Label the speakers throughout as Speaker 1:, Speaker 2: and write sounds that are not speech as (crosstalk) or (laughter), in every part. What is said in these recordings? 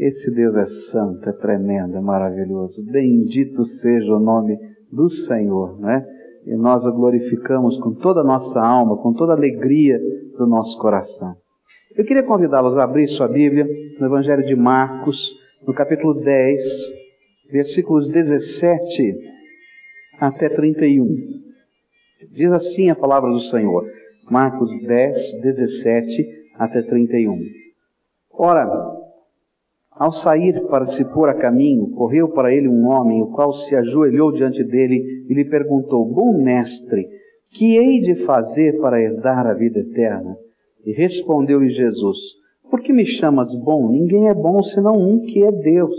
Speaker 1: Esse Deus é santo, é tremendo, é maravilhoso. Bendito seja o nome do Senhor, né? E nós o glorificamos com toda a nossa alma, com toda a alegria do nosso coração. Eu queria convidá-los a abrir sua Bíblia no Evangelho de Marcos, no capítulo 10, versículos 17 até 31. Diz assim a palavra do Senhor. Marcos 10, 17 até 31. Ora, ao sair para se pôr a caminho, correu para ele um homem, o qual se ajoelhou diante dele e lhe perguntou: Bom mestre, que hei de fazer para herdar a vida eterna? E respondeu-lhe Jesus: Por que me chamas bom? Ninguém é bom senão um que é Deus.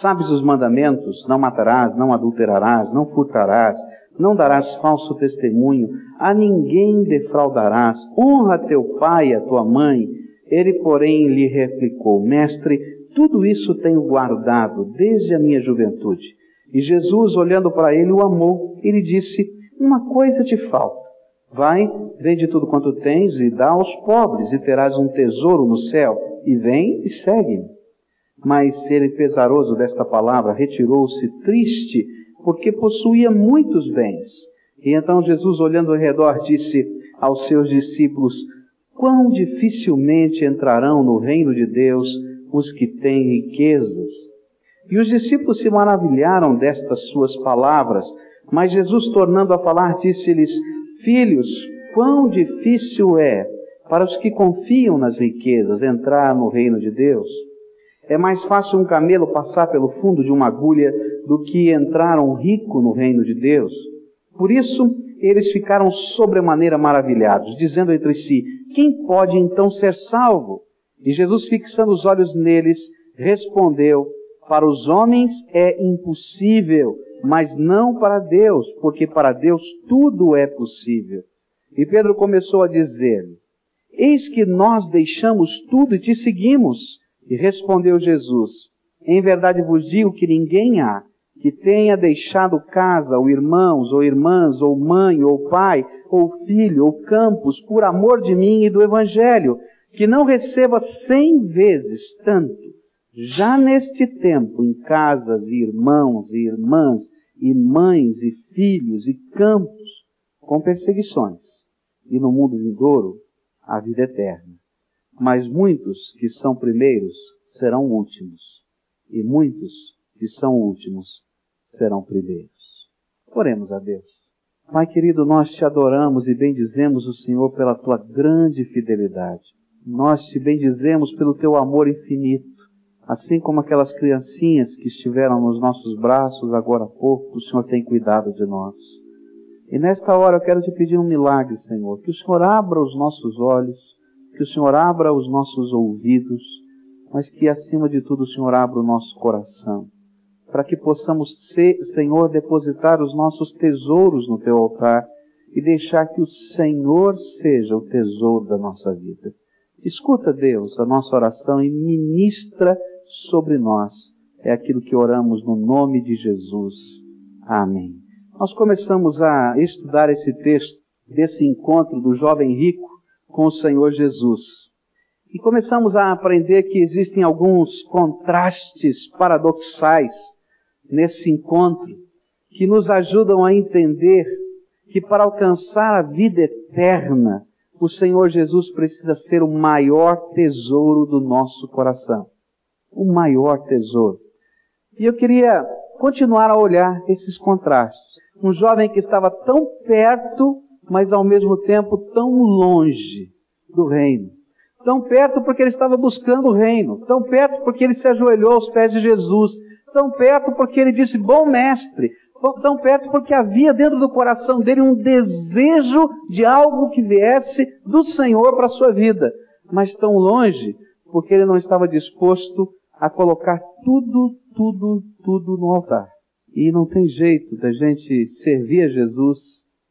Speaker 1: Sabes os mandamentos? Não matarás, não adulterarás, não furtarás, não darás falso testemunho, a ninguém defraudarás, honra teu pai e a tua mãe. Ele, porém, lhe replicou: Mestre, tudo isso tenho guardado desde a minha juventude. E Jesus, olhando para ele, o amou e lhe disse: Uma coisa te falta. Vai, vende tudo quanto tens e dá aos pobres, e terás um tesouro no céu. E vem e segue-me. Mas ele, pesaroso desta palavra, retirou-se triste, porque possuía muitos bens. E então Jesus, olhando ao redor, disse aos seus discípulos: Quão dificilmente entrarão no reino de Deus os que têm riquezas. E os discípulos se maravilharam destas suas palavras, mas Jesus, tornando a falar, disse-lhes: Filhos, quão difícil é para os que confiam nas riquezas entrar no reino de Deus. É mais fácil um camelo passar pelo fundo de uma agulha do que entrar um rico no reino de Deus. Por isso, eles ficaram sobremaneira maravilhados, dizendo entre si: Quem pode então ser salvo? E Jesus, fixando os olhos neles, respondeu: Para os homens é impossível, mas não para Deus, porque para Deus tudo é possível. E Pedro começou a dizer-lhe: Eis que nós deixamos tudo e te seguimos. E respondeu Jesus: Em verdade vos digo que ninguém há que tenha deixado casa, ou irmãos, ou irmãs, ou mãe, ou pai, ou filho, ou campos, por amor de mim e do Evangelho, que não receba cem vezes tanto, já neste tempo, em casas e irmãos e irmãs, e mães e filhos e campos, com perseguições, e no mundo vindouro, a vida eterna. Mas muitos que são primeiros serão últimos, e muitos que são últimos serão primeiros. Oremos a Deus. Pai querido, nós te adoramos e bendizemos o Senhor pela tua grande fidelidade. Nós te bendizemos pelo teu amor infinito, assim como aquelas criancinhas que estiveram nos nossos braços agora há pouco, o Senhor tem cuidado de nós. E nesta hora eu quero te pedir um milagre, Senhor, que o Senhor abra os nossos olhos, que o Senhor abra os nossos ouvidos, mas que acima de tudo o Senhor abra o nosso coração, para que possamos, ser, Senhor, depositar os nossos tesouros no teu altar e deixar que o Senhor seja o tesouro da nossa vida. Escuta, Deus, a nossa oração e ministra sobre nós. É aquilo que oramos no nome de Jesus. Amém. Nós começamos a estudar esse texto desse encontro do jovem rico com o Senhor Jesus. E começamos a aprender que existem alguns contrastes paradoxais nesse encontro que nos ajudam a entender que para alcançar a vida eterna, o Senhor Jesus precisa ser o maior tesouro do nosso coração. O maior tesouro. E eu queria continuar a olhar esses contrastes. Um jovem que estava tão perto, mas ao mesmo tempo tão longe do reino. Tão perto porque ele estava buscando o reino. Tão perto porque ele se ajoelhou aos pés de Jesus. Tão perto porque ele disse: Bom mestre, tão perto porque havia dentro do coração dele um desejo de algo que viesse do Senhor para a sua vida, mas tão longe porque ele não estava disposto a colocar tudo, tudo, tudo no altar. E não tem jeito da gente servir a Jesus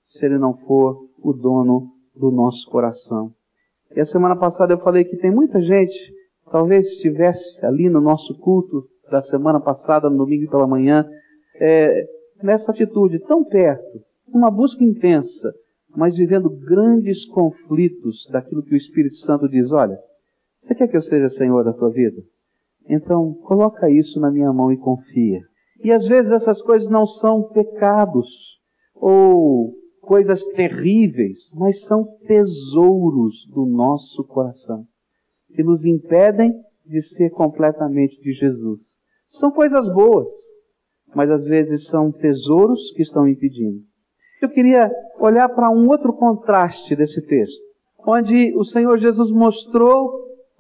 Speaker 1: se ele não for o dono do nosso coração. E a semana passada eu falei que tem muita gente, talvez estivesse ali no nosso culto da semana passada, no domingo pela manhã, é, nessa atitude tão perto, uma busca intensa, mas vivendo grandes conflitos daquilo que o Espírito Santo diz: olha, você quer que eu seja Senhor da tua vida? Então, coloca isso na minha mão e confia. E às vezes essas coisas não são pecados ou coisas terríveis, mas são tesouros do nosso coração que nos impedem de ser completamente de Jesus. São coisas boas, mas às vezes são tesouros que estão impedindo. Eu queria olhar para um outro contraste desse texto, onde o Senhor Jesus mostrou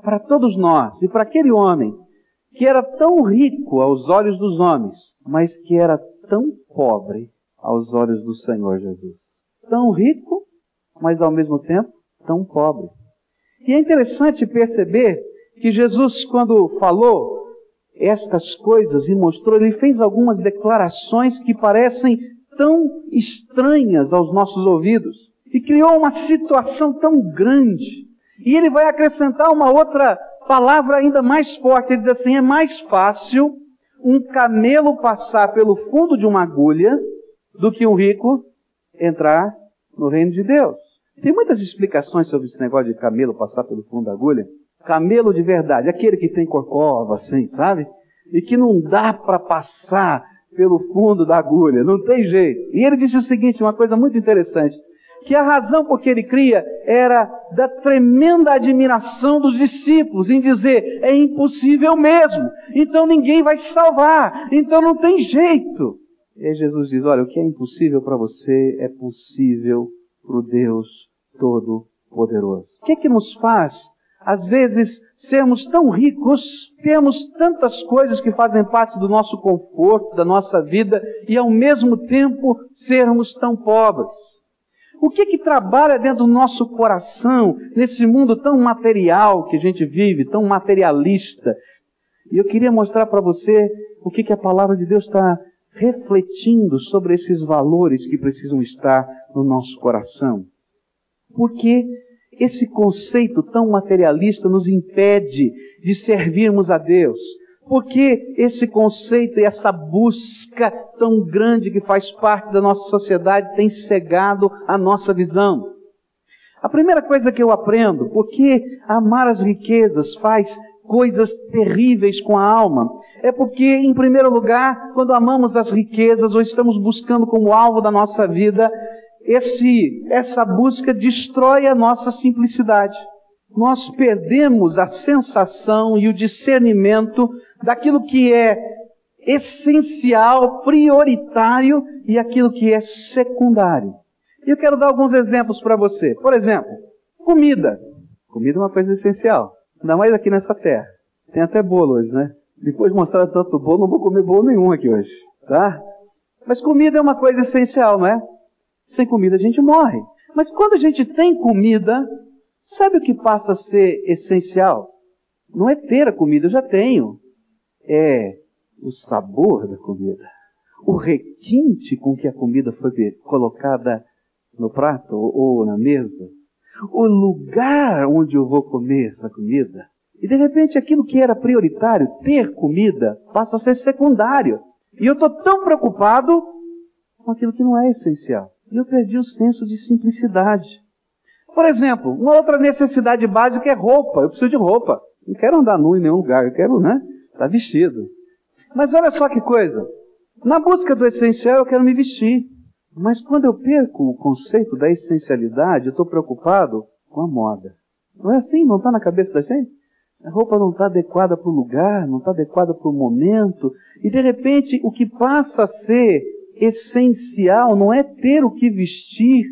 Speaker 1: para todos nós e para aquele homem que era tão rico aos olhos dos homens, mas que era tão pobre aos olhos do Senhor Jesus. Tão rico, mas ao mesmo tempo tão pobre. E é interessante perceber que Jesus, quando falou estas coisas e mostrou, ele fez algumas declarações que parecem tão estranhas aos nossos ouvidos e criou uma situação tão grande. E ele vai acrescentar uma outra palavra ainda mais forte. Ele diz assim: é mais fácil um camelo passar pelo fundo de uma agulha do que um rico entrar no reino de Deus. Tem muitas explicações sobre esse negócio de camelo passar pelo fundo da agulha. Camelo de verdade, aquele que tem corcova, assim, sabe? E que não dá para passar pelo fundo da agulha, não tem jeito. E ele disse o seguinte, uma coisa muito interessante, que a razão por que ele cria era da tremenda admiração dos discípulos em dizer, é impossível mesmo, então ninguém vai se salvar, então não tem jeito. E aí Jesus diz, olha, o que é impossível para você é possível para o Deus Todo-Poderoso. O que é que nos faz às vezes, sermos tão ricos, temos tantas coisas que fazem parte do nosso conforto, da nossa vida, e ao mesmo tempo sermos tão pobres. O que que trabalha dentro do nosso coração, nesse mundo tão material que a gente vive, tão materialista? E eu queria mostrar para você o que que a palavra de Deus está refletindo sobre esses valores que precisam estar no nosso coração. Porque esse conceito tão materialista nos impede de servirmos a Deus. Porque esse conceito e essa busca tão grande que faz parte da nossa sociedade tem cegado a nossa visão. A primeira coisa que eu aprendo, porque amar as riquezas faz coisas terríveis com a alma, é porque, em primeiro lugar, quando amamos as riquezas ou estamos buscando como alvo da nossa vida esse, essa busca destrói a nossa simplicidade. Nós perdemos a sensação e o discernimento daquilo que é essencial, prioritário e aquilo que é secundário. E eu quero dar alguns exemplos para você. Por exemplo, comida. Comida é uma coisa essencial. Ainda mais aqui nessa terra. Tem até bolo hoje, né? Depois de mostrar tanto bolo, não vou comer bolo nenhum aqui hoje. Tá? Mas comida é uma coisa essencial, não é? Sem comida a gente morre. Mas quando a gente tem comida, sabe o que passa a ser essencial? Não é ter a comida, eu já tenho. É o sabor da comida. O requinte com que a comida foi colocada no prato ou na mesa. O lugar onde eu vou comer essa comida. E de repente aquilo que era prioritário, ter comida, passa a ser secundário. E eu estou tão preocupado com aquilo que não é essencial. E eu perdi o senso de simplicidade. Por exemplo, uma outra necessidade básica é roupa. Eu preciso de roupa. Não quero andar nu em nenhum lugar. Eu quero, né? Estar tá vestido. Mas olha só que coisa. Na busca do essencial eu quero me vestir. Mas quando eu perco o conceito da essencialidade, eu estou preocupado com a moda. Não é assim? Não está na cabeça da gente? A roupa não está adequada para o lugar, não está adequada para o momento. E de repente o que passa a ser essencial não é ter o que vestir,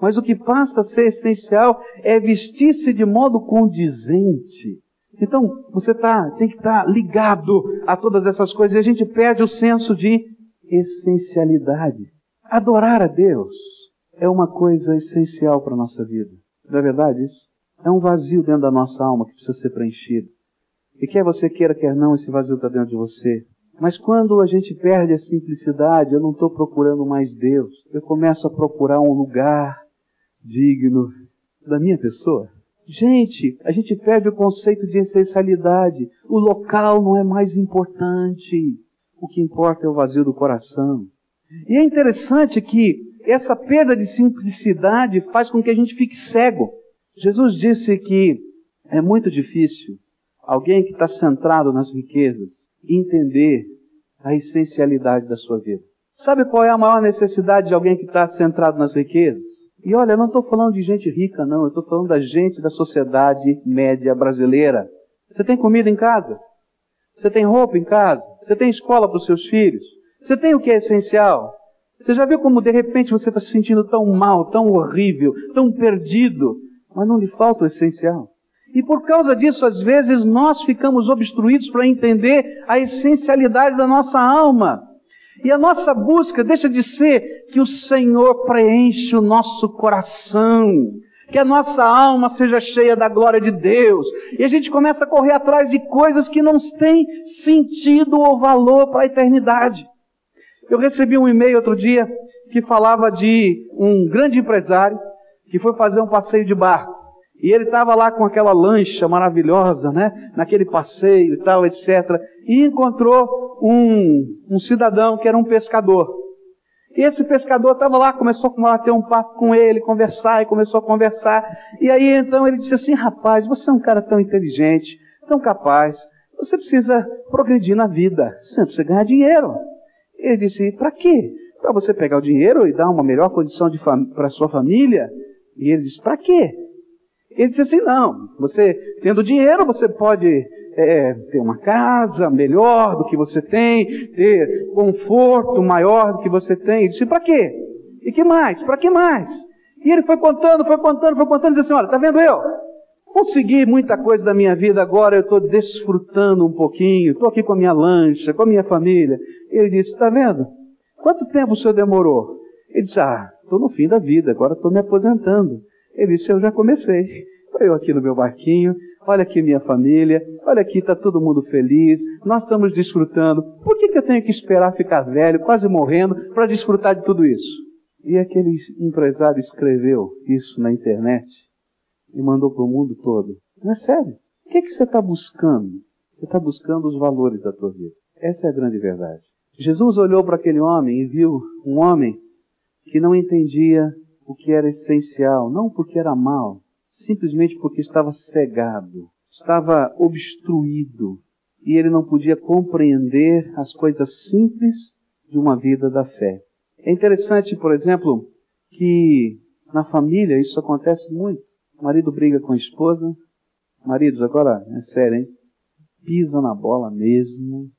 Speaker 1: mas o que passa a ser essencial é vestir-se de modo condizente. Então, você tá, tem que estar tá ligado a todas essas coisas e a gente perde o senso de essencialidade. Adorar a Deus é uma coisa essencial para a nossa vida. Não é verdade isso? É um vazio dentro da nossa alma que precisa ser preenchido. E quer você queira, quer não, esse vazio está dentro de você. Mas quando a gente perde a simplicidade, eu não estou procurando mais Deus. Eu começo a procurar um lugar digno da minha pessoa. Gente, a gente perde o conceito de essencialidade. O local não é mais importante. O que importa é o vazio do coração. E é interessante que essa perda de simplicidade faz com que a gente fique cego. Jesus disse que é muito difícil alguém que está centrado nas riquezas, entender a essencialidade da sua vida. Sabe qual é a maior necessidade de alguém que está centrado nas riquezas? E olha, eu não estou falando de gente rica, não, eu estou falando da gente da sociedade média brasileira. Você tem comida em casa? Você tem roupa em casa? Você tem escola para os seus filhos? Você tem o que é essencial? Você já viu como de repente você está se sentindo tão mal, tão horrível, tão perdido, mas não lhe falta o essencial? E por causa disso, às vezes, nós ficamos obstruídos para entender a essencialidade da nossa alma. E a nossa busca deixa de ser que o Senhor preenche o nosso coração, que a nossa alma seja cheia da glória de Deus. E a gente começa a correr atrás de coisas que não têm sentido ou valor para a eternidade. Eu recebi um e-mail outro dia que falava de um grande empresário que foi fazer um passeio de barco. E ele estava lá com aquela lancha maravilhosa, né? Naquele passeio e tal, etc. E encontrou um, um cidadão que era um pescador. E esse pescador estava lá, começou a bater um papo com ele, conversar, e começou a conversar. E aí então ele disse assim, rapaz, você é um cara tão inteligente, tão capaz, você precisa progredir na vida, você precisa ganhar dinheiro. Ele disse, para quê? Para você pegar o dinheiro e dar uma melhor condição para sua família? E ele disse, para quê? Ele disse assim: não, você tendo dinheiro, você pode é, ter uma casa melhor do que você tem, ter conforto maior do que você tem. Ele disse: para quê? E que mais? Para que mais? E ele foi contando, foi contando, foi contando, e disse assim: olha, está vendo eu? Consegui muita coisa da minha vida agora, eu estou desfrutando um pouquinho, estou aqui com a minha lancha, com a minha família. Ele disse: está vendo? Quanto tempo o senhor demorou? Ele disse: ah, estou no fim da vida, agora estou me aposentando. Ele disse: Eu já comecei. Estou eu aqui no meu barquinho, olha aqui minha família, olha aqui, está todo mundo feliz, nós estamos desfrutando. Por que, que eu tenho que esperar ficar velho, quase morrendo, para desfrutar de tudo isso? E aquele empresário escreveu isso na internet e mandou para o mundo todo. Não é sério? O que, que você está buscando? Você está buscando os valores da tua vida. Essa é a grande verdade. Jesus olhou para aquele homem e viu um homem que não entendia o que era essencial, não porque era mal, simplesmente porque estava cegado, estava obstruído e ele não podia compreender as coisas simples de uma vida da fé. É interessante, por exemplo, que na família isso acontece muito. O marido briga com a esposa, maridos, agora é sério, hein? Pisa na bola mesmo,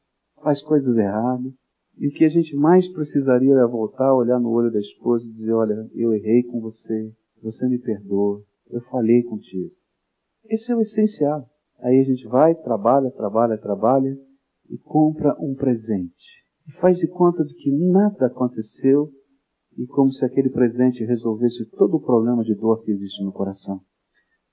Speaker 1: faz coisas erradas. E o que a gente mais precisaria é voltar, olhar no olho da esposa e dizer: Olha, eu errei com você, você me perdoa, eu falhei contigo. Esse é o essencial. Aí a gente vai, trabalha, trabalha, trabalha e compra um presente. E faz de conta de que nada aconteceu e como se aquele presente resolvesse todo o problema de dor que existe no coração.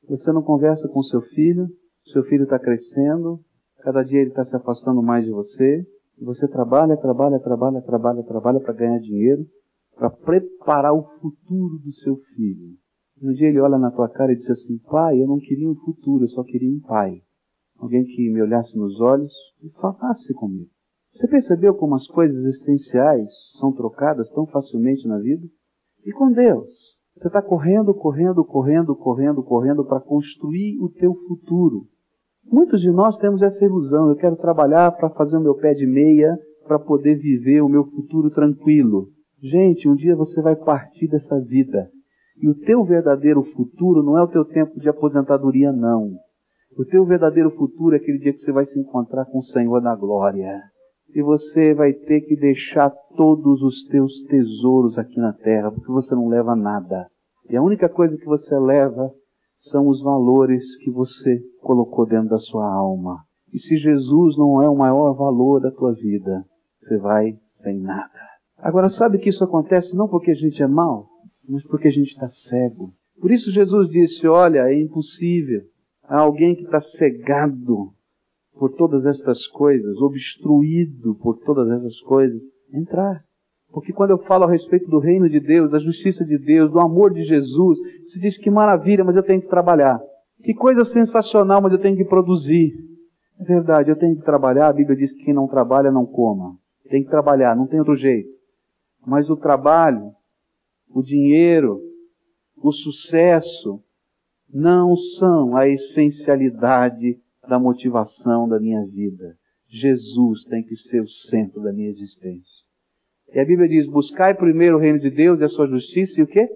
Speaker 1: Você não conversa com seu filho, seu filho está crescendo, cada dia ele está se afastando mais de você, você trabalha, trabalha, trabalha, trabalha, trabalha para ganhar dinheiro, para preparar o futuro do seu filho. Um dia ele olha na tua cara e diz assim: Pai, eu não queria um futuro, eu só queria um pai. Alguém que me olhasse nos olhos e falasse comigo. Você percebeu como as coisas essenciais são trocadas tão facilmente na vida? E com Deus? Você está correndo, correndo, correndo, correndo, correndo para construir o teu futuro. Muitos de nós temos essa ilusão. Eu quero trabalhar para fazer o meu pé de meia, para poder viver o meu futuro tranquilo. Gente, um dia você vai partir dessa vida. E o teu verdadeiro futuro não é o teu tempo de aposentadoria, não. O teu verdadeiro futuro é aquele dia que você vai se encontrar com o Senhor na glória. E você vai ter que deixar todos os teus tesouros aqui na terra, porque você não leva nada. E a única coisa que você leva são os valores que você colocou dentro da sua alma. E se Jesus não é o maior valor da tua vida, você vai sem nada. Agora, sabe que isso acontece não porque a gente é mau, mas porque a gente está cego. Por isso Jesus disse: Olha, é impossível. Há alguém que está cegado por todas estas coisas, obstruído por todas essas coisas, entrar. Porque quando eu falo a respeito do reino de Deus, da justiça de Deus, do amor de Jesus, se diz que maravilha, mas eu tenho que trabalhar. Que coisa sensacional, mas eu tenho que produzir. É verdade, eu tenho que trabalhar. A Bíblia diz que quem não trabalha não coma. Tem que trabalhar, não tem outro jeito. Mas o trabalho, o dinheiro, o sucesso, não são a essencialidade da motivação da minha vida. Jesus tem que ser o centro da minha existência. E a Bíblia diz: buscai primeiro o reino de Deus e a sua justiça e o quê?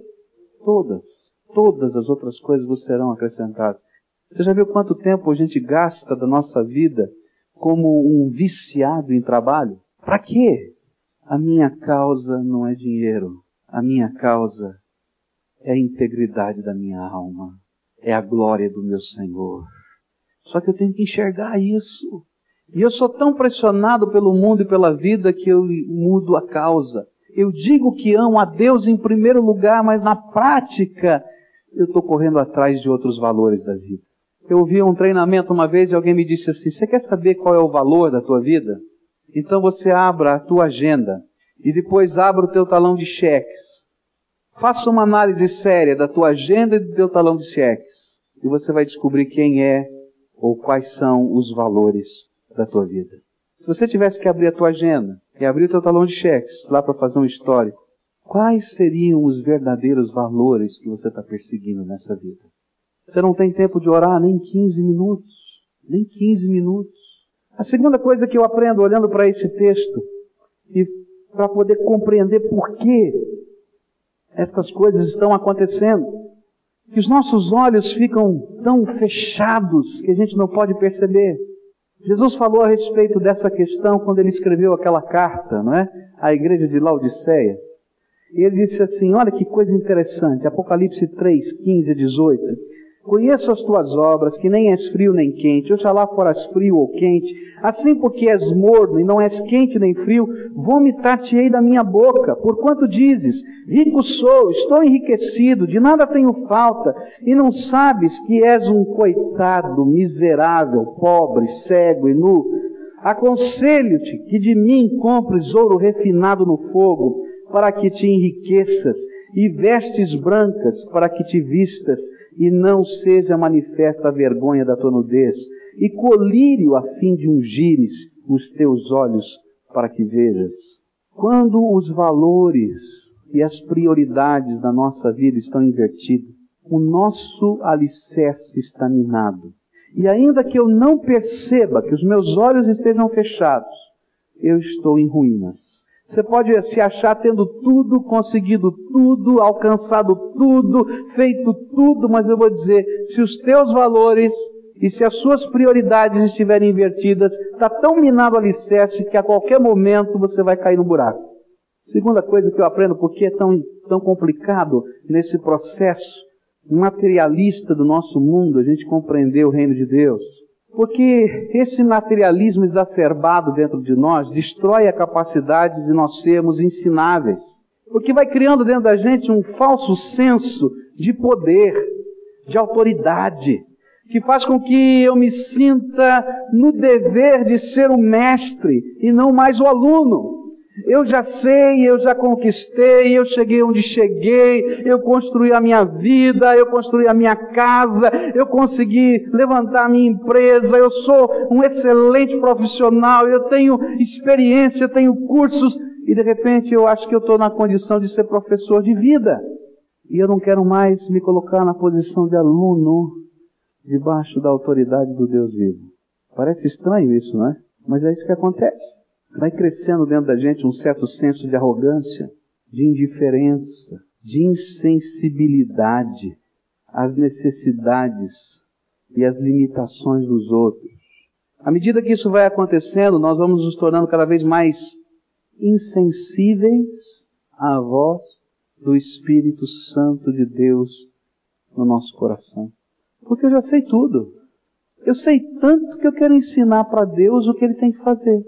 Speaker 1: Todas, todas as outras coisas vos serão acrescentadas. Você já viu quanto tempo a gente gasta da nossa vida como um viciado em trabalho? Para quê? A minha causa não é dinheiro. A minha causa é a integridade da minha alma. É a glória do meu Senhor. Só que eu tenho que enxergar isso. E eu sou tão pressionado pelo mundo e pela vida que eu mudo a causa. Eu digo que amo a Deus em primeiro lugar, mas na prática eu estou correndo atrás de outros valores da vida. Eu ouvi um treinamento uma vez e alguém me disse assim: Você quer saber qual é o valor da tua vida? Então você abra a tua agenda e depois abra o teu talão de cheques. Faça uma análise séria da tua agenda e do teu talão de cheques. E você vai descobrir quem é ou quais são os valores da tua vida. Se você tivesse que abrir a tua agenda e abrir o teu talão de cheques lá para fazer um histórico, quais seriam os verdadeiros valores que você está perseguindo nessa vida? Você não tem tempo de orar nem 15 minutos. Nem 15 minutos. A segunda coisa que eu aprendo olhando para esse texto, e para poder compreender por que estas coisas estão acontecendo, que os nossos olhos ficam tão fechados que a gente não pode perceber. Jesus falou a respeito dessa questão quando ele escreveu aquela carta, não é? À igreja de Laodiceia. E ele disse assim: Olha que coisa interessante, Apocalipse 3, 15 a 18. Conheço as tuas obras, que nem és frio nem quente. Oxalá foras frio ou quente. Assim porque és morno e não és quente nem frio, vomitar-te-ei da minha boca. Porquanto dizes, rico sou, estou enriquecido, de nada tenho falta, e não sabes que és um coitado, miserável, pobre, cego e nu. Aconselho-te que de mim compres ouro refinado no fogo, para que te enriqueças, e vestes brancas, para que te vistas, e não seja manifesta a vergonha da tua nudez, e colírio a fim de ungires os teus olhos para que vejas. Quando os valores e as prioridades da nossa vida estão invertidos, o nosso alicerce está minado. E ainda que eu não perceba, que os meus olhos estejam fechados, eu estou em ruínas. Você pode se achar tendo tudo, conseguido tudo, alcançado tudo, feito tudo, mas eu vou dizer, se os teus valores e se as suas prioridades estiverem invertidas, está tão minado o alicerce que a qualquer momento você vai cair no buraco. Segunda coisa que eu aprendo, porque é tão, tão complicado nesse processo materialista do nosso mundo, a gente compreender o reino de Deus. Porque esse materialismo exacerbado dentro de nós destrói a capacidade de nós sermos ensináveis. Porque vai criando dentro da gente um falso senso de poder, de autoridade, que faz com que eu me sinta no dever de ser o mestre e não mais o aluno. Eu já sei, eu já conquistei, eu cheguei onde cheguei, eu construí a minha vida, eu construí a minha casa, eu consegui levantar a minha empresa, eu sou um excelente profissional, eu tenho experiência, eu tenho cursos, e de repente eu acho que eu estou na condição de ser professor de vida. E eu não quero mais me colocar na posição de aluno debaixo da autoridade do Deus vivo. Parece estranho isso, não é? Mas é isso que acontece vai crescendo dentro da gente um certo senso de arrogância, de indiferença, de insensibilidade às necessidades e às limitações dos outros. À medida que isso vai acontecendo, nós vamos nos tornando cada vez mais insensíveis à voz do Espírito Santo de Deus no nosso coração. Porque eu já sei tudo. Eu sei tanto que eu quero ensinar para Deus o que Ele tem que fazer.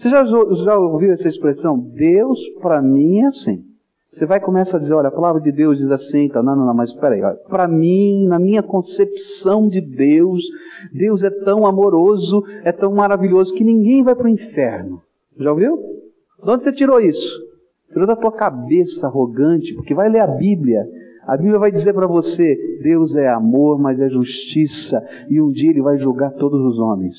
Speaker 1: Você já, já ouviu essa expressão? Deus para mim é assim. Você vai começar a dizer, olha, a palavra de Deus diz assim, tá, não, não, não, mas peraí, para mim, na minha concepção de Deus, Deus é tão amoroso, é tão maravilhoso que ninguém vai para o inferno. Já ouviu? De onde você tirou isso? Tirou da tua cabeça arrogante, porque vai ler a Bíblia. A Bíblia vai dizer para você, Deus é amor, mas é justiça, e um dia Ele vai julgar todos os homens.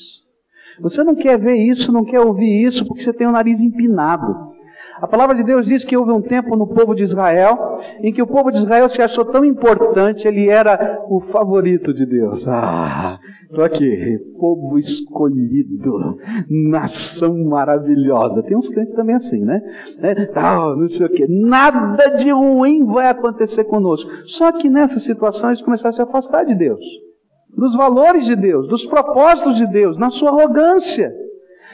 Speaker 1: Você não quer ver isso, não quer ouvir isso, porque você tem o nariz empinado. A palavra de Deus diz que houve um tempo no povo de Israel em que o povo de Israel se achou tão importante, ele era o favorito de Deus. Ah, aqui, povo escolhido, nação maravilhosa. Tem uns crentes também assim, né? Ah, não sei o que. Nada de ruim vai acontecer conosco. Só que nessa situação eles começaram a se afastar de Deus, dos valores de Deus, dos propósitos de Deus, na sua arrogância.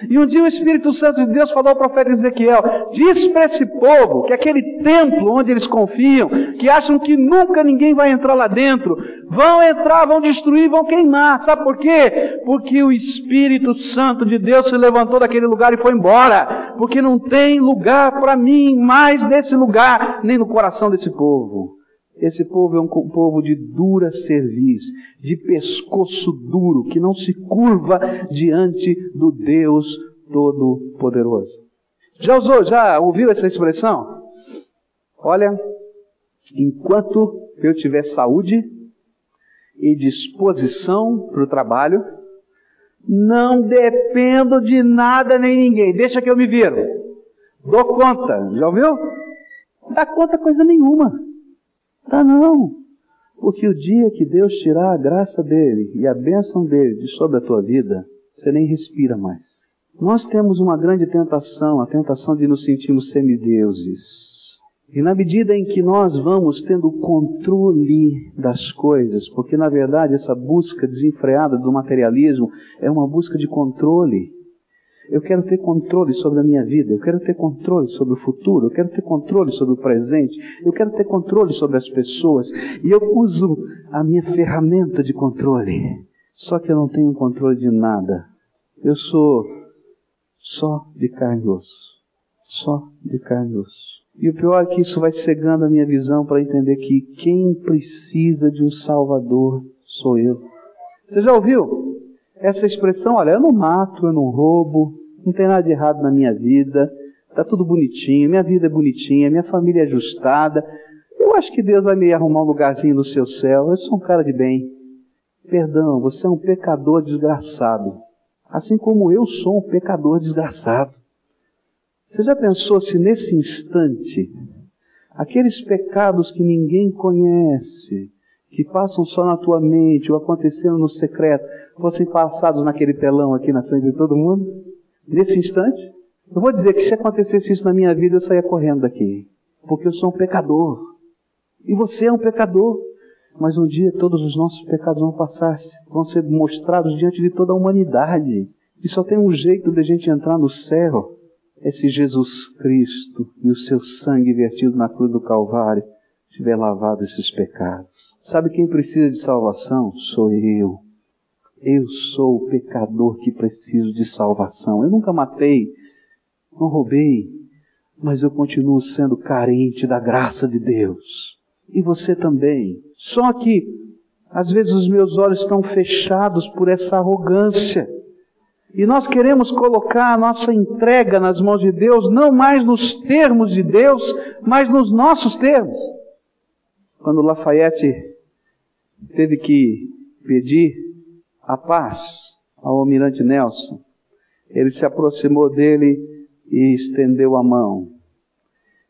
Speaker 1: E um dia o Espírito Santo de Deus falou ao profeta Ezequiel: diz para esse povo que aquele templo onde eles confiam, que acham que nunca ninguém vai entrar lá dentro, vão entrar, vão destruir, vão queimar. Sabe por quê? Porque o Espírito Santo de Deus se levantou daquele lugar e foi embora. Porque não tem lugar para mim mais nesse lugar, nem no coração desse povo. Esse povo é um povo de dura cerviz, de pescoço duro, que não se curva diante do Deus Todo-Poderoso. Já usou, já ouviu essa expressão? Olha, enquanto eu tiver saúde e disposição para o trabalho, não dependo de nada nem ninguém. Deixa que eu me viro. Dou conta. Já ouviu? Não dá conta coisa nenhuma. Tá não. Porque o dia que Deus tirar a graça dele e a bênção dele de sobre a tua vida, você nem respira mais. Nós temos uma grande tentação, a tentação de nos sentirmos semideuses. E na medida em que nós vamos tendo controle das coisas, porque na verdade essa busca desenfreada do materialismo é uma busca de controle. Eu quero ter controle sobre a minha vida, eu quero ter controle sobre o futuro, eu quero ter controle sobre o presente, eu quero ter controle sobre as pessoas. E eu uso a minha ferramenta de controle. Só que eu não tenho controle de nada. Eu sou só de carne e osso. Só de carne e osso. E o pior é que isso vai cegando a minha visão para entender que quem precisa de um Salvador sou eu. Você já ouviu? Essa expressão, olha, eu não mato, eu não roubo, não tem nada de errado na minha vida, está tudo bonitinho, minha vida é bonitinha, minha família é ajustada. Eu acho que Deus vai me arrumar um lugarzinho no seu céu. Eu sou um cara de bem. Perdão, você é um pecador desgraçado. Assim como eu sou um pecador desgraçado. Você já pensou se nesse instante, aqueles pecados que ninguém conhece, que passam só na tua mente ou aconteceram no secreto, fossem passados naquele telão aqui na frente de todo mundo, nesse instante, eu vou dizer que se acontecesse isso na minha vida, eu saía correndo daqui. Porque eu sou um pecador. E você é um pecador. Mas um dia todos os nossos pecados vão passar, vão ser mostrados diante de toda a humanidade. E só tem um jeito de a gente entrar no céu. Esse Jesus Cristo e o seu sangue vertido na cruz do Calvário tiver lavado esses pecados. Sabe quem precisa de salvação? Sou eu. Eu sou o pecador que preciso de salvação. Eu nunca matei, não roubei, mas eu continuo sendo carente da graça de Deus. E você também. Só que, às vezes, os meus olhos estão fechados por essa arrogância. E nós queremos colocar a nossa entrega nas mãos de Deus, não mais nos termos de Deus, mas nos nossos termos. Quando Lafayette teve que pedir a paz ao almirante Nelson. Ele se aproximou dele e estendeu a mão.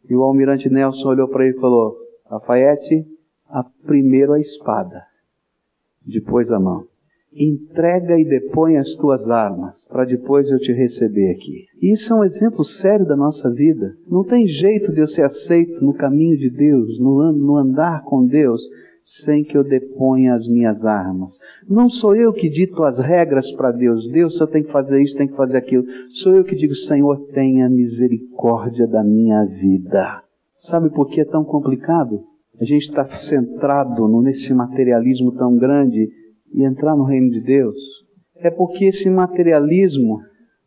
Speaker 1: E o almirante Nelson olhou para ele e falou: Lafayette, a primeiro a espada, depois a mão. Entrega e depõe as tuas armas, para depois eu te receber aqui. Isso é um exemplo sério da nossa vida. Não tem jeito de eu ser aceito no caminho de Deus, no andar com Deus, sem que eu deponha as minhas armas. Não sou eu que dito as regras para Deus. Deus, eu tenho que fazer isso, tenho que fazer aquilo. Sou eu que digo, Senhor, tenha misericórdia da minha vida. Sabe por que é tão complicado? A gente está centrado nesse materialismo tão grande e entrar no reino de Deus. É porque esse materialismo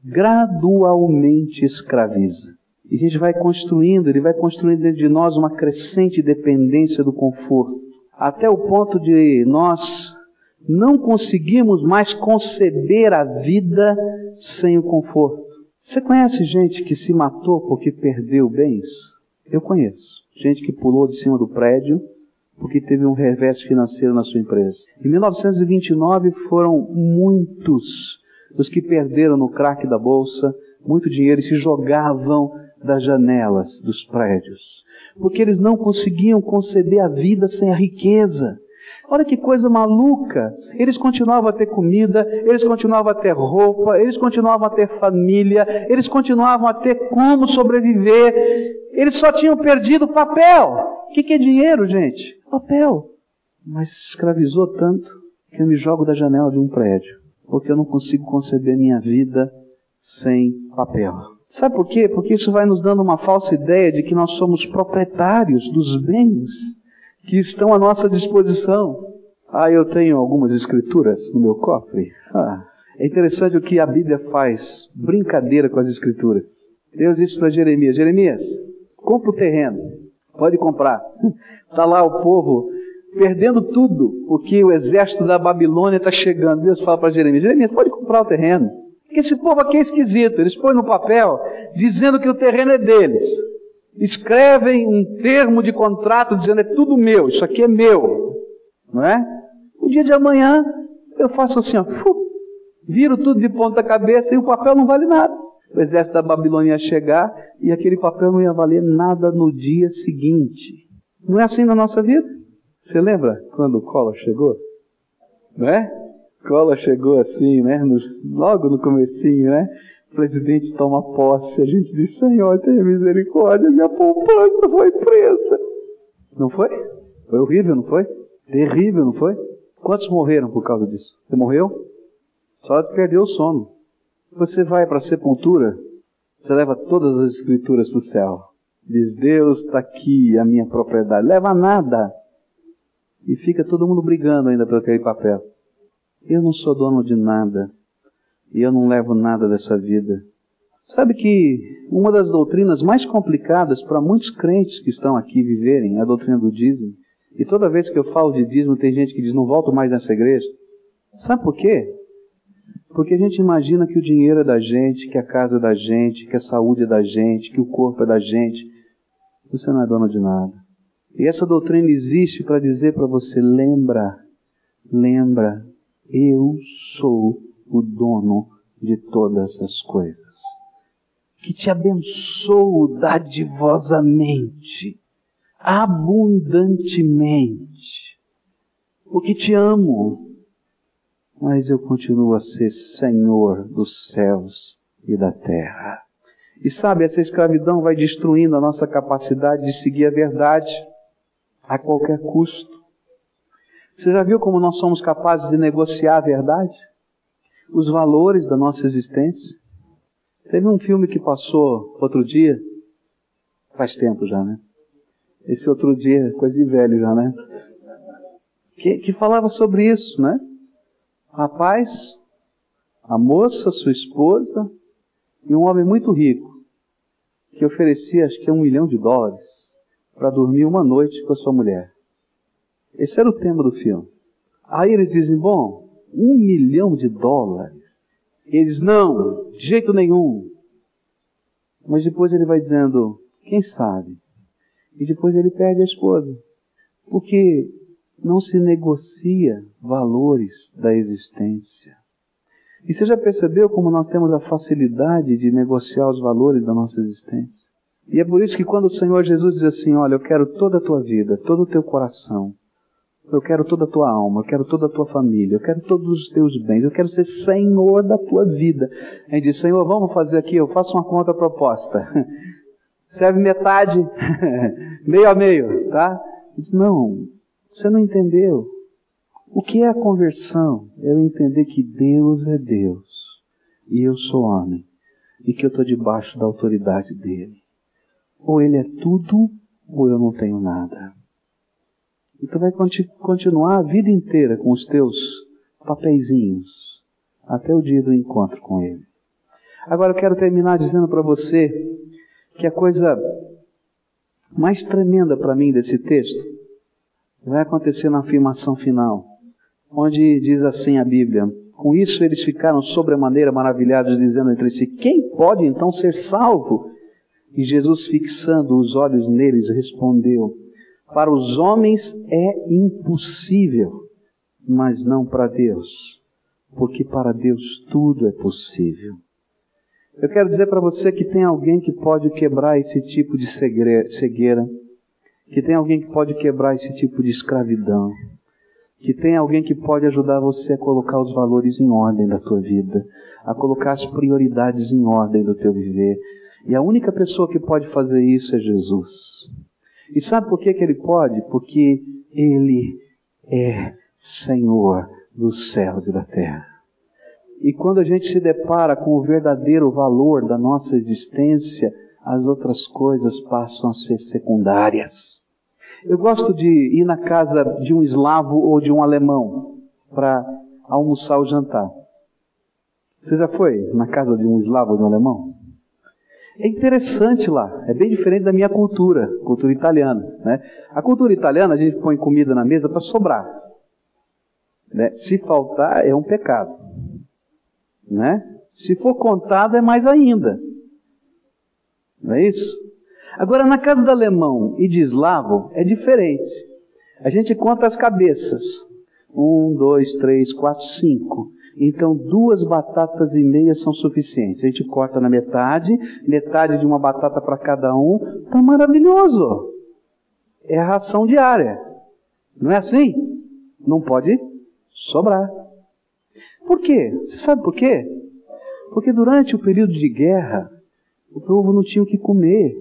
Speaker 1: gradualmente escraviza. E a gente vai construindo, ele vai construindo dentro de nós uma crescente dependência do conforto até o ponto de nós não conseguirmos mais conceber a vida sem o conforto. Você conhece gente que se matou porque perdeu bens? Eu conheço. Gente que pulou de cima do prédio porque teve um revés financeiro na sua empresa. Em 1929 foram muitos os que perderam no crack da bolsa muito dinheiro e se jogavam das janelas dos prédios, porque eles não conseguiam conceber a vida sem a riqueza. Olha que coisa maluca! Eles continuavam a ter comida, eles continuavam a ter roupa, eles continuavam a ter família, eles continuavam a ter como sobreviver. Eles só tinham perdido papel. O que, que é dinheiro, gente? Papel. Mas escravizou tanto que eu me jogo da janela de um prédio, porque eu não consigo conceber minha vida sem papel. Sabe por quê? Porque isso vai nos dando uma falsa ideia de que nós somos proprietários dos bens que estão à nossa disposição. Ah, eu tenho algumas escrituras no meu cofre. Ah, é interessante o que a Bíblia faz, brincadeira com as escrituras. Deus disse para Jeremias: Jeremias, compra o terreno, pode comprar. Está (laughs) lá o povo perdendo tudo, porque o exército da Babilônia está chegando. Deus fala para Jeremias: Jeremias, pode comprar o terreno. Porque esse povo aqui é esquisito. Eles põem no papel dizendo que o terreno é deles escrevem um termo de contrato dizendo é tudo meu, isso aqui é meu, não é? O dia de amanhã eu faço assim, ó, viro tudo de ponta cabeça e o papel não vale nada. O exército da Babilônia ia chegar e aquele papel não ia valer nada no dia seguinte. Não é assim na nossa vida? Você lembra quando o Collor chegou? Não é? Collor chegou assim, né? No, logo no comecinho, né? O presidente toma posse, a gente diz, Senhor, tenha misericórdia, minha poupança foi presa. Não foi? Foi horrível, não foi? Terrível, não foi? Quantos morreram por causa disso? Você morreu? Só perdeu o sono. Você vai para a sepultura, você leva todas as escrituras para o céu. Diz, Deus está aqui, a minha propriedade. Leva nada. E fica todo mundo brigando ainda por aquele papel. Eu não sou dono de nada e eu não levo nada dessa vida. Sabe que uma das doutrinas mais complicadas para muitos crentes que estão aqui viverem é a doutrina do dízimo. E toda vez que eu falo de dízimo, tem gente que diz: não volto mais nessa igreja. Sabe por quê? Porque a gente imagina que o dinheiro é da gente, que a casa é da gente, que a saúde é da gente, que o corpo é da gente. Você não é dono de nada. E essa doutrina existe para dizer para você: lembra, lembra, eu sou o dono de todas as coisas, que te abençoo dadivosamente, abundantemente, porque te amo, mas eu continuo a ser Senhor dos céus e da terra. E sabe, essa escravidão vai destruindo a nossa capacidade de seguir a verdade a qualquer custo. Você já viu como nós somos capazes de negociar a verdade? os valores da nossa existência. Teve um filme que passou outro dia, faz tempo já, né? Esse outro dia, coisa de velho já, né? Que, que falava sobre isso, né? Rapaz, a moça, sua esposa, e um homem muito rico, que oferecia acho que um milhão de dólares para dormir uma noite com a sua mulher. Esse era o tema do filme. Aí eles dizem, bom, um milhão de dólares. Eles, não, de jeito nenhum. Mas depois ele vai dizendo, quem sabe? E depois ele perde a esposa. Porque não se negocia valores da existência. E você já percebeu como nós temos a facilidade de negociar os valores da nossa existência? E é por isso que quando o Senhor Jesus diz assim, olha, eu quero toda a tua vida, todo o teu coração, eu quero toda a tua alma, eu quero toda a tua família, eu quero todos os teus bens, eu quero ser senhor da tua vida. A gente diz, Senhor, vamos fazer aqui, eu faço uma conta proposta. (laughs) Serve metade, (laughs) meio a meio, tá? Diz, não, você não entendeu. O que é a conversão? É eu entender que Deus é Deus e eu sou homem e que eu estou debaixo da autoridade dele. Ou ele é tudo ou eu não tenho nada. E tu vai continuar a vida inteira com os teus papeizinhos até o dia do encontro com Ele. Agora eu quero terminar dizendo para você que a coisa mais tremenda para mim desse texto vai acontecer na afirmação final, onde diz assim a Bíblia: Com isso eles ficaram sobremaneira maravilhados, dizendo entre si: Quem pode então ser salvo? E Jesus, fixando os olhos neles, respondeu: para os homens é impossível, mas não para Deus, porque para Deus tudo é possível. Eu quero dizer para você que tem alguém que pode quebrar esse tipo de cegueira, que tem alguém que pode quebrar esse tipo de escravidão, que tem alguém que pode ajudar você a colocar os valores em ordem da tua vida, a colocar as prioridades em ordem do teu viver. E a única pessoa que pode fazer isso é Jesus. E sabe por que, que ele pode? Porque ele é Senhor dos céus e da terra. E quando a gente se depara com o verdadeiro valor da nossa existência, as outras coisas passam a ser secundárias. Eu gosto de ir na casa de um eslavo ou de um alemão para almoçar ou jantar. Você já foi na casa de um eslavo ou de um alemão? É interessante lá, é bem diferente da minha cultura, cultura italiana. Né? A cultura italiana, a gente põe comida na mesa para sobrar. Né? Se faltar, é um pecado. Né? Se for contado, é mais ainda. Não é isso? Agora, na casa do alemão e de eslavo, é diferente. A gente conta as cabeças. Um, dois, três, quatro, cinco. Então, duas batatas e meia são suficientes. A gente corta na metade, metade de uma batata para cada um. Tá maravilhoso. É a ração diária. Não é assim? Não pode sobrar. Por quê? Você sabe por quê? Porque durante o período de guerra, o povo não tinha o que comer.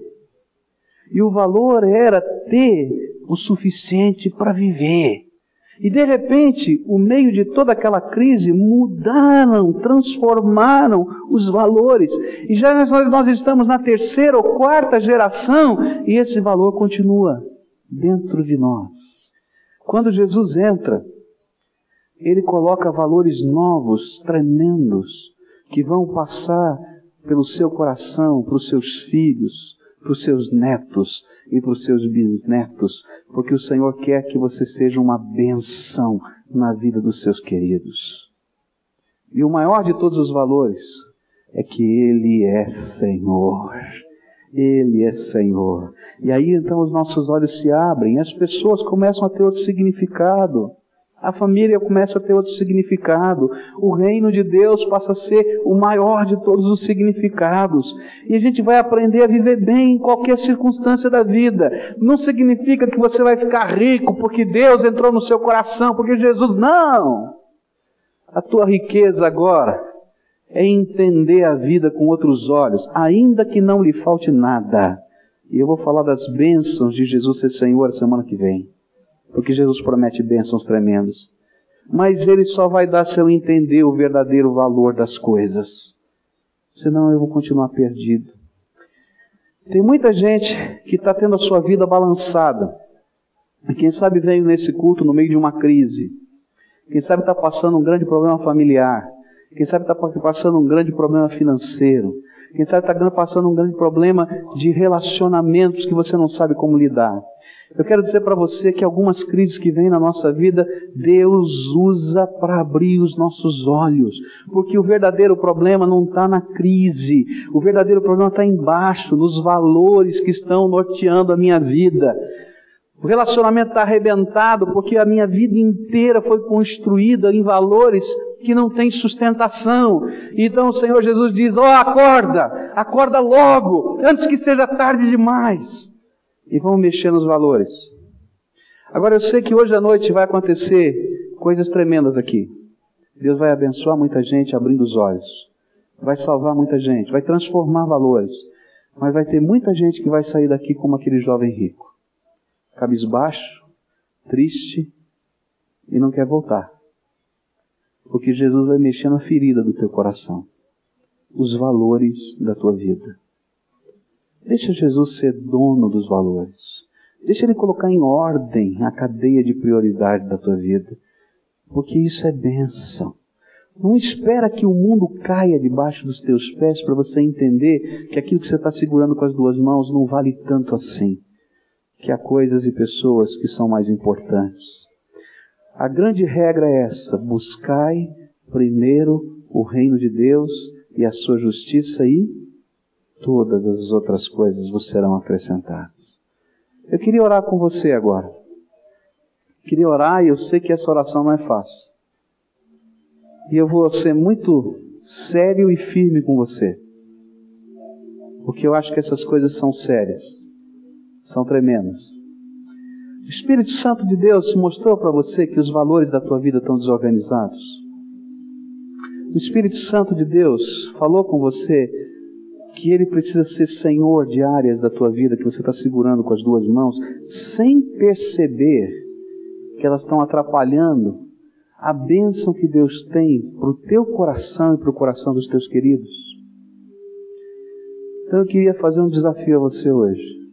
Speaker 1: E o valor era ter o suficiente para viver. E de repente, o meio de toda aquela crise, mudaram, transformaram os valores. E já nós, estamos na terceira ou quarta geração e esse valor continua dentro de nós. Quando Jesus entra, ele coloca valores novos, tremendos, que vão passar pelo seu coração, para os seus filhos, para os seus netos e para os seus bisnetos, porque o Senhor quer que você seja uma benção na vida dos seus queridos. E o maior de todos os valores é que Ele é Senhor. Ele é Senhor. E aí então os nossos olhos se abrem, as pessoas começam a ter outro significado. A família começa a ter outro significado. O reino de Deus passa a ser o maior de todos os significados. E a gente vai aprender a viver bem em qualquer circunstância da vida. Não significa que você vai ficar rico porque Deus entrou no seu coração, porque Jesus. Não! A tua riqueza agora é entender a vida com outros olhos, ainda que não lhe falte nada. E eu vou falar das bênçãos de Jesus ser Senhor semana que vem porque Jesus promete bênçãos tremendas. Mas ele só vai dar se eu entender o verdadeiro valor das coisas. Senão eu vou continuar perdido. Tem muita gente que está tendo a sua vida balançada. Quem sabe veio nesse culto no meio de uma crise. Quem sabe está passando um grande problema familiar. Quem sabe está passando um grande problema financeiro. Quem sabe está passando um grande problema de relacionamentos que você não sabe como lidar. Eu quero dizer para você que algumas crises que vêm na nossa vida, Deus usa para abrir os nossos olhos. Porque o verdadeiro problema não está na crise. O verdadeiro problema está embaixo, nos valores que estão norteando a minha vida. O relacionamento está arrebentado porque a minha vida inteira foi construída em valores que não têm sustentação. Então o Senhor Jesus diz: Ó, oh, acorda, acorda logo, antes que seja tarde demais e vamos mexer nos valores. Agora eu sei que hoje à noite vai acontecer coisas tremendas aqui. Deus vai abençoar muita gente abrindo os olhos. Vai salvar muita gente, vai transformar valores. Mas vai ter muita gente que vai sair daqui como aquele jovem rico. Cabisbaixo, triste e não quer voltar. Porque Jesus vai mexer na ferida do teu coração. Os valores da tua vida. Deixa Jesus ser dono dos valores. Deixa Ele colocar em ordem a cadeia de prioridade da tua vida. Porque isso é bênção. Não espera que o mundo caia debaixo dos teus pés para você entender que aquilo que você está segurando com as duas mãos não vale tanto assim. Que há coisas e pessoas que são mais importantes. A grande regra é essa: buscai primeiro o reino de Deus e a sua justiça e todas as outras coisas vos serão acrescentadas. Eu queria orar com você agora. Queria orar e eu sei que essa oração não é fácil. E eu vou ser muito sério e firme com você. Porque eu acho que essas coisas são sérias, são tremendas. O Espírito Santo de Deus mostrou para você que os valores da tua vida estão desorganizados. O Espírito Santo de Deus falou com você que Ele precisa ser Senhor de áreas da tua vida que você está segurando com as duas mãos, sem perceber que elas estão atrapalhando a bênção que Deus tem para o teu coração e para o coração dos teus queridos. Então eu queria fazer um desafio a você hoje.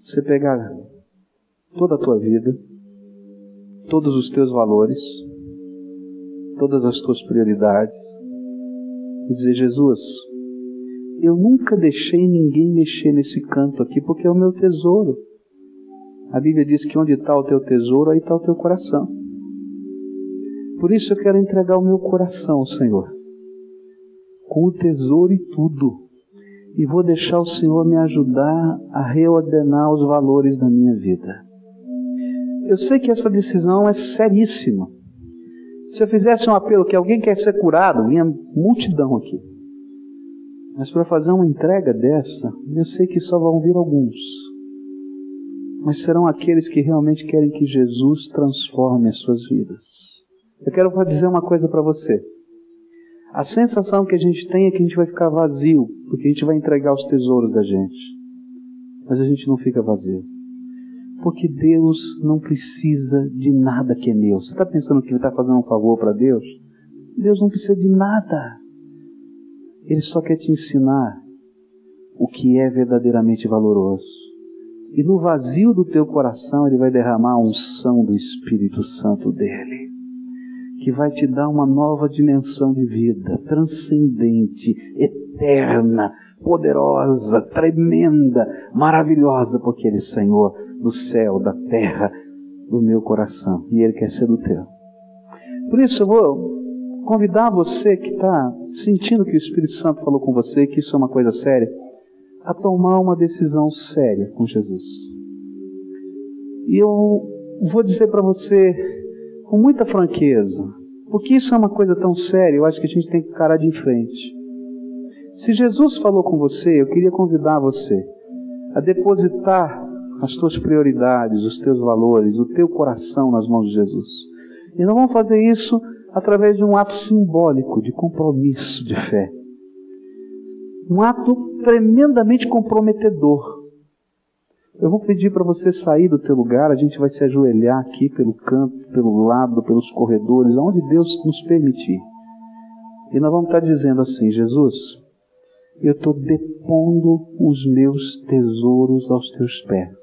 Speaker 1: Você pegar toda a tua vida, todos os teus valores, todas as tuas prioridades e dizer: Jesus, eu nunca deixei ninguém mexer nesse canto aqui porque é o meu tesouro. A Bíblia diz que onde está o teu tesouro, aí está o teu coração. Por isso eu quero entregar o meu coração, Senhor, com o tesouro e tudo. E vou deixar o Senhor me ajudar a reordenar os valores da minha vida. Eu sei que essa decisão é seríssima. Se eu fizesse um apelo que alguém quer ser curado, vinha multidão aqui. Mas para fazer uma entrega dessa, eu sei que só vão vir alguns. Mas serão aqueles que realmente querem que Jesus transforme as suas vidas. Eu quero dizer uma coisa para você. A sensação que a gente tem é que a gente vai ficar vazio, porque a gente vai entregar os tesouros da gente. Mas a gente não fica vazio. Porque Deus não precisa de nada que é meu. Você está pensando que está fazendo um favor para Deus? Deus não precisa de nada. Ele só quer te ensinar o que é verdadeiramente valoroso. E no vazio do teu coração, Ele vai derramar a unção do Espírito Santo dele, que vai te dar uma nova dimensão de vida, transcendente, eterna, poderosa, tremenda, maravilhosa, porque Ele é Senhor do céu, da terra, do meu coração. E Ele quer ser do teu. Por isso eu vou convidar você que está sentindo que o Espírito Santo falou com você, que isso é uma coisa séria, a tomar uma decisão séria com Jesus. E eu vou dizer para você com muita franqueza, porque isso é uma coisa tão séria, eu acho que a gente tem que encarar de frente. Se Jesus falou com você, eu queria convidar você a depositar as tuas prioridades, os teus valores, o teu coração nas mãos de Jesus. E não vamos fazer isso através de um ato simbólico de compromisso de fé. Um ato tremendamente comprometedor. Eu vou pedir para você sair do teu lugar, a gente vai se ajoelhar aqui pelo canto, pelo lado, pelos corredores, aonde Deus nos permitir. E nós vamos estar dizendo assim: Jesus, eu estou depondo os meus tesouros aos teus pés.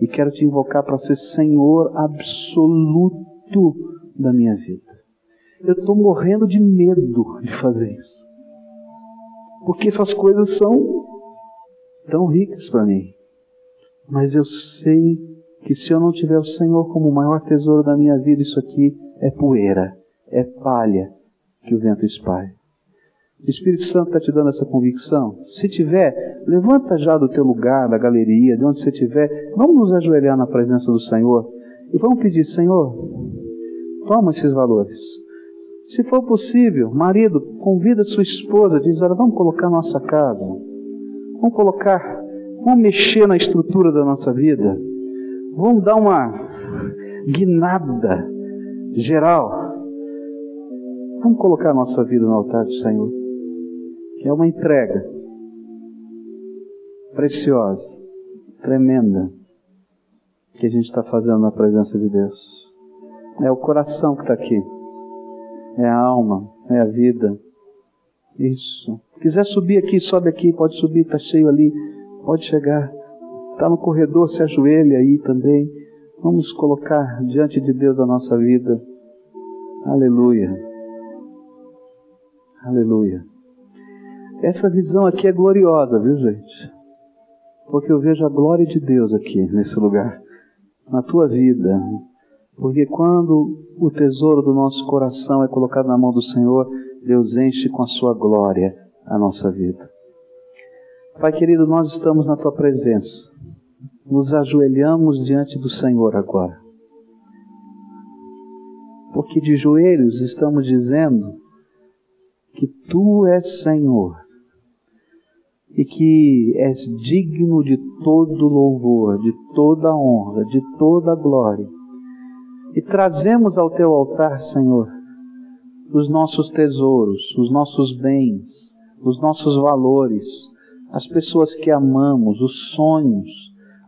Speaker 1: E quero te invocar para ser Senhor absoluto da minha vida. Eu estou morrendo de medo de fazer isso. Porque essas coisas são tão ricas para mim. Mas eu sei que se eu não tiver o Senhor como o maior tesouro da minha vida, isso aqui é poeira, é palha que o vento espalha. O Espírito Santo está te dando essa convicção? Se tiver, levanta já do teu lugar, da galeria, de onde você estiver. Vamos nos ajoelhar na presença do Senhor e vamos pedir, Senhor, toma esses valores. Se for possível, marido, convida sua esposa, diz, olha, vamos colocar nossa casa. Vamos colocar, vamos mexer na estrutura da nossa vida. Vamos dar uma guinada geral. Vamos colocar nossa vida no altar do Senhor é uma entrega preciosa, tremenda, que a gente está fazendo na presença de Deus. É o coração que está aqui, é a alma, é a vida. Isso. Se quiser subir aqui, sobe aqui, pode subir, está cheio ali, pode chegar. Está no corredor, se ajoelha aí também. Vamos colocar diante de Deus a nossa vida. Aleluia. Aleluia. Essa visão aqui é gloriosa, viu gente? Porque eu vejo a glória de Deus aqui, nesse lugar, na tua vida. Porque quando o tesouro do nosso coração é colocado na mão do Senhor, Deus enche com a sua glória a nossa vida. Pai querido, nós estamos na tua presença. Nos ajoelhamos diante do Senhor agora. Porque de joelhos estamos dizendo que tu és Senhor e que és digno de todo louvor, de toda honra, de toda glória. E trazemos ao teu altar, Senhor, os nossos tesouros, os nossos bens, os nossos valores, as pessoas que amamos, os sonhos,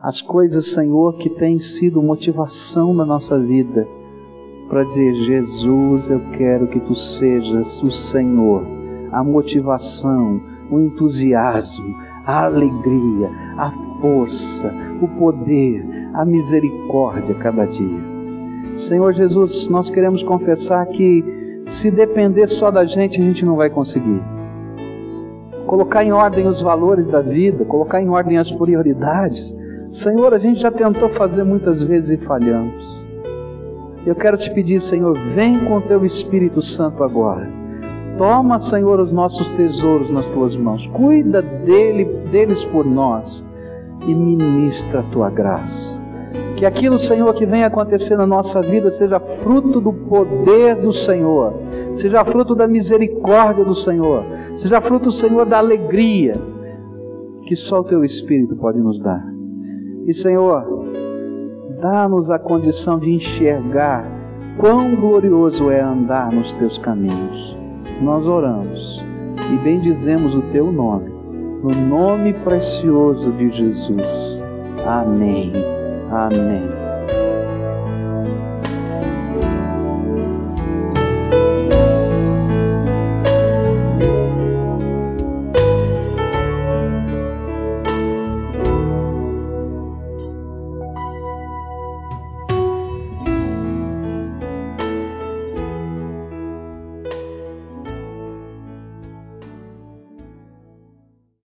Speaker 1: as coisas, Senhor, que têm sido motivação na nossa vida, para dizer: Jesus, eu quero que tu sejas o Senhor, a motivação, o entusiasmo, a alegria, a força, o poder, a misericórdia cada dia. Senhor Jesus, nós queremos confessar que se depender só da gente, a gente não vai conseguir. Colocar em ordem os valores da vida, colocar em ordem as prioridades. Senhor, a gente já tentou fazer muitas vezes e falhamos. Eu quero te pedir, Senhor, vem com teu Espírito Santo agora Toma, Senhor, os nossos tesouros nas tuas mãos. Cuida dele, deles por nós e ministra a tua graça. Que aquilo, Senhor, que vem acontecer na nossa vida seja fruto do poder do Senhor, seja fruto da misericórdia do Senhor, seja fruto, Senhor, da alegria que só o teu Espírito pode nos dar. E, Senhor, dá-nos a condição de enxergar quão glorioso é andar nos teus caminhos nós oramos e bendizemos o teu nome, no nome precioso de Jesus. Amém. Amém.